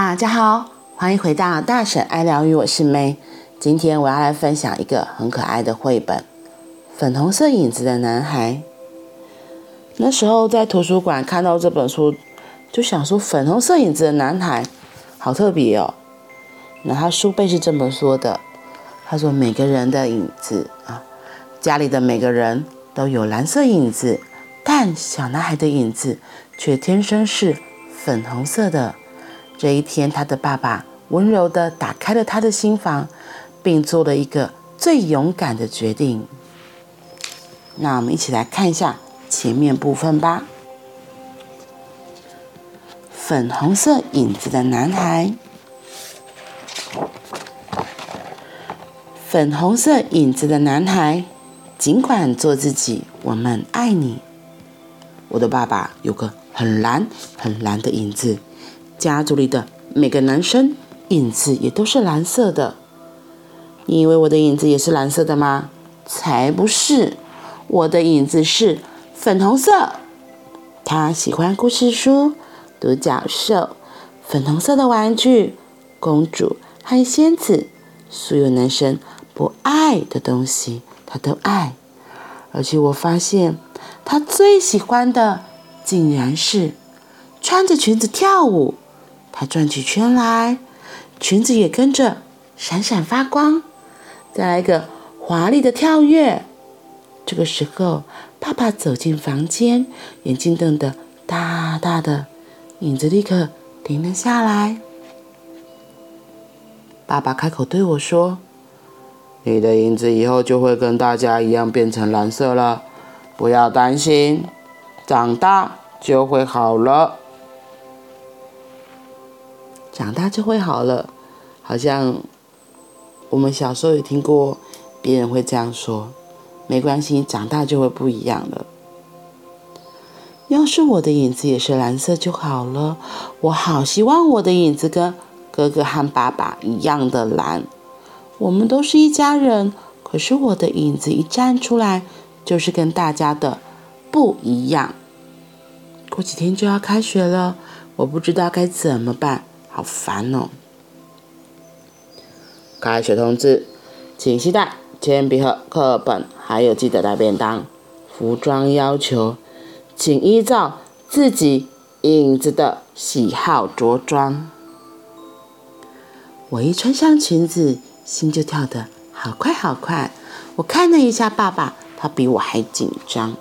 大家好，欢迎回到大婶爱疗愈，我是妹。今天我要来分享一个很可爱的绘本《粉红色影子的男孩》。那时候在图书馆看到这本书，就想说：“粉红色影子的男孩，好特别哦。”那他书背是这么说的：“他说每个人的影子啊，家里的每个人都有蓝色影子，但小男孩的影子却天生是粉红色的。”这一天，他的爸爸温柔地打开了他的心房，并做了一个最勇敢的决定。那我们一起来看一下前面部分吧。粉红色影子的男孩，粉红色影子的男孩，尽管做自己，我们爱你。我的爸爸有个很蓝、很蓝的影子。家族里的每个男生影子也都是蓝色的。你以为我的影子也是蓝色的吗？才不是，我的影子是粉红色。他喜欢故事书、独角兽、粉红色的玩具、公主和仙子，所有男生不爱的东西，他都爱。而且我发现，他最喜欢的竟然是穿着裙子跳舞。他转起圈来，裙子也跟着闪闪发光。再来一个华丽的跳跃。这个时候，爸爸走进房间，眼睛瞪得大大的，影子立刻停了下来。爸爸开口对我说：“你的影子以后就会跟大家一样变成蓝色了，不要担心，长大就会好了。”长大就会好了，好像我们小时候也听过别人会这样说。没关系，长大就会不一样了。要是我的影子也是蓝色就好了。我好希望我的影子跟哥哥和爸爸一样的蓝。我们都是一家人，可是我的影子一站出来，就是跟大家的不一样。过几天就要开学了，我不知道该怎么办。好烦哦！开学通知，请携带铅笔盒、课本，还有记得带便当。服装要求，请依照自己影子的喜好着装。我一穿上裙子，心就跳得好快好快。我看了一下爸爸，他比我还紧张。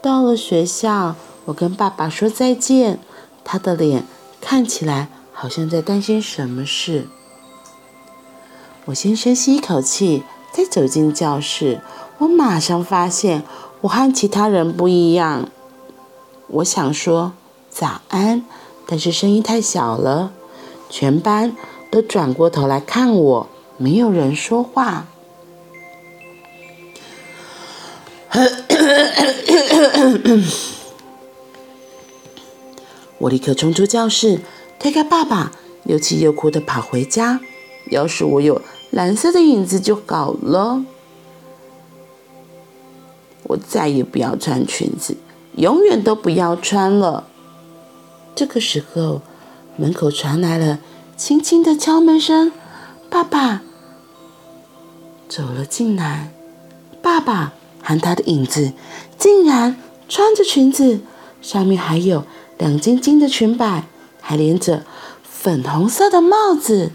到了学校，我跟爸爸说再见，他的脸看起来。好像在担心什么事。我先深吸一口气，再走进教室。我马上发现我和其他人不一样。我想说早安，但是声音太小了，全班都转过头来看我，没有人说话。我立刻冲出教室。推开爸爸，又气又哭地跑回家。要是我有蓝色的影子就好了。我再也不要穿裙子，永远都不要穿了。这个时候，门口传来了轻轻的敲门声。爸爸走了进来。爸爸喊他的影子竟然穿着裙子，上面还有亮晶晶的裙摆。还连着粉红色的帽子，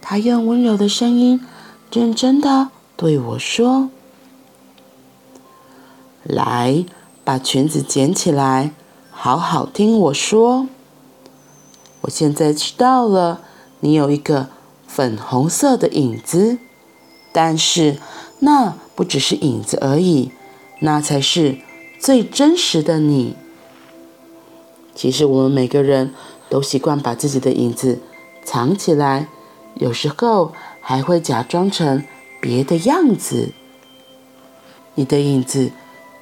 他用温柔的声音，认真的对我说：“来，把裙子捡起来，好好听我说。我现在知道了，你有一个粉红色的影子，但是那不只是影子而已，那才是最真实的你。”其实我们每个人都习惯把自己的影子藏起来，有时候还会假装成别的样子。你的影子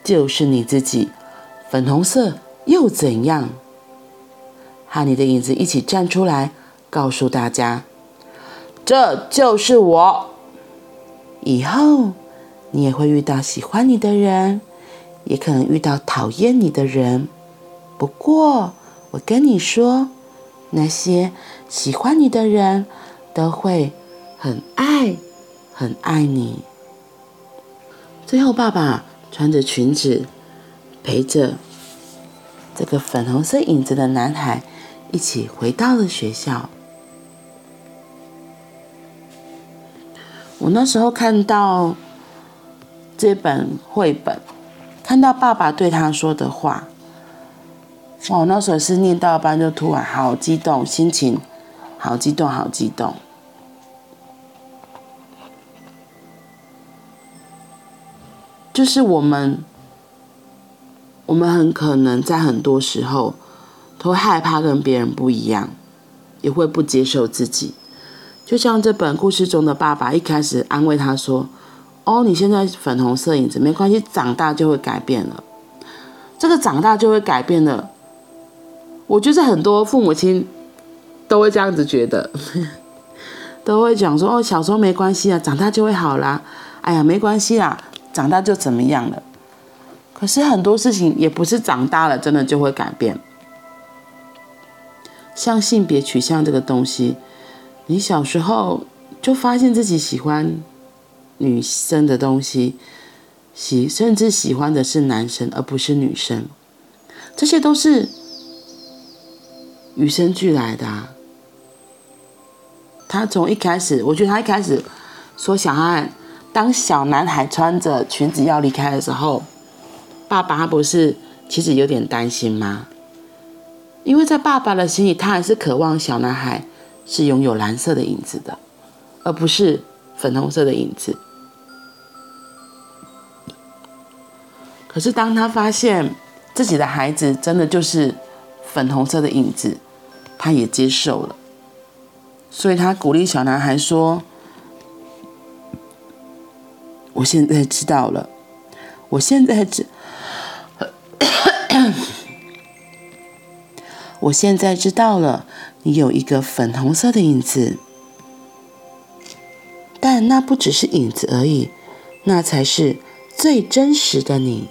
就是你自己，粉红色又怎样？和你的影子一起站出来，告诉大家，这就是我。以后你也会遇到喜欢你的人，也可能遇到讨厌你的人。不过，我跟你说，那些喜欢你的人都会很爱、很爱你。最后，爸爸穿着裙子，陪着这个粉红色影子的男孩一起回到了学校。我那时候看到这本绘本，看到爸爸对他说的话，我那时候是念到一半就突然好激动，心情好激动，好激动。就是我们，我们很可能在很多时候都会害怕跟别人不一样，也会不接受自己。就像这本故事中的爸爸一开始安慰他说：“哦，你现在粉红色影子没关系，长大就会改变了。”这个长大就会改变了，我觉得很多父母亲都会这样子觉得，都会讲说：“哦，小时候没关系啊，长大就会好啦。”哎呀，没关系啦。长大就怎么样了？可是很多事情也不是长大了真的就会改变。像性别取向这个东西，你小时候就发现自己喜欢女生的东西，喜甚至喜欢的是男生而不是女生，这些都是与生俱来的啊。他从一开始，我觉得他一开始说想要。当小男孩穿着裙子要离开的时候，爸爸不是其实有点担心吗？因为在爸爸的心里，他还是渴望小男孩是拥有蓝色的影子的，而不是粉红色的影子。可是当他发现自己的孩子真的就是粉红色的影子，他也接受了，所以他鼓励小男孩说。我现在知道了，我现在知，我现在知道了，你有一个粉红色的影子，但那不只是影子而已，那才是最真实的你。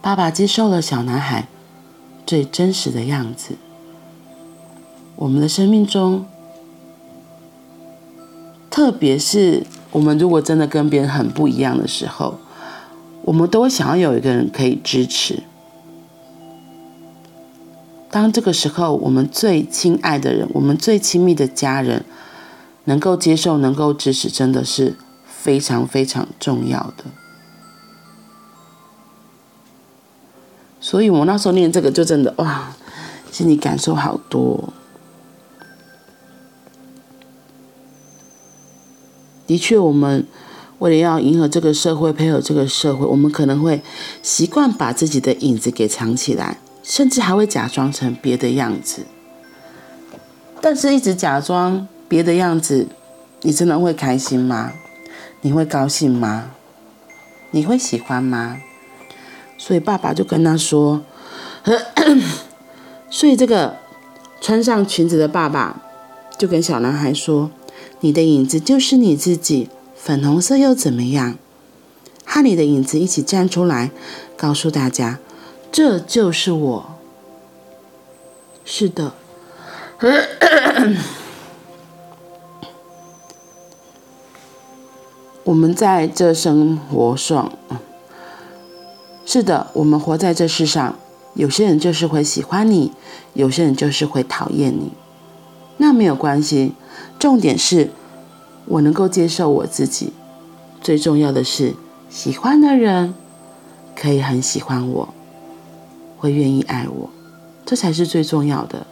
爸爸接受了小男孩最真实的样子。我们的生命中。特别是我们如果真的跟别人很不一样的时候，我们都想要有一个人可以支持。当这个时候，我们最亲爱的人，我们最亲密的家人，能够接受、能够支持，真的是非常非常重要的。所以我那时候念这个，就真的哇，心里感受好多。的确，我们为了要迎合这个社会，配合这个社会，我们可能会习惯把自己的影子给藏起来，甚至还会假装成别的样子。但是，一直假装别的样子，你真的会开心吗？你会高兴吗？你会喜欢吗？所以，爸爸就跟他说：“ 所以，这个穿上裙子的爸爸就跟小男孩说。”你的影子就是你自己，粉红色又怎么样？和你的影子一起站出来，告诉大家，这就是我。是的，我们在这生活上，是的，我们活在这世上，有些人就是会喜欢你，有些人就是会讨厌你，那没有关系。重点是，我能够接受我自己。最重要的是，喜欢的人可以很喜欢我，会愿意爱我，这才是最重要的。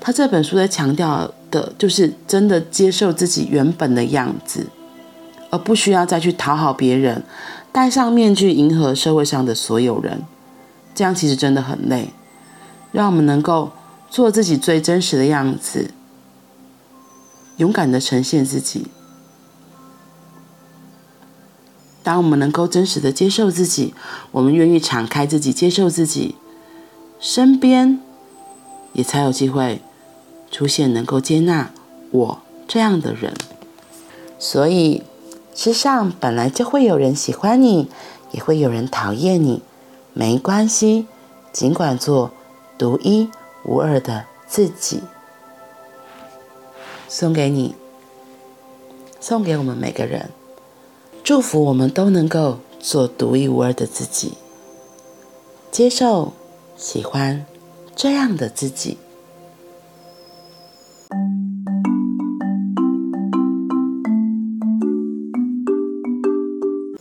他这本书在强调的就是真的接受自己原本的样子，而不需要再去讨好别人，戴上面具迎合社会上的所有人。这样其实真的很累。让我们能够做自己最真实的样子。勇敢的呈现自己。当我们能够真实的接受自己，我们愿意敞开自己，接受自己，身边也才有机会出现能够接纳我这样的人。所以，世上本来就会有人喜欢你，也会有人讨厌你，没关系，尽管做独一无二的自己。送给你，送给我们每个人，祝福我们都能够做独一无二的自己，接受、喜欢这样的自己。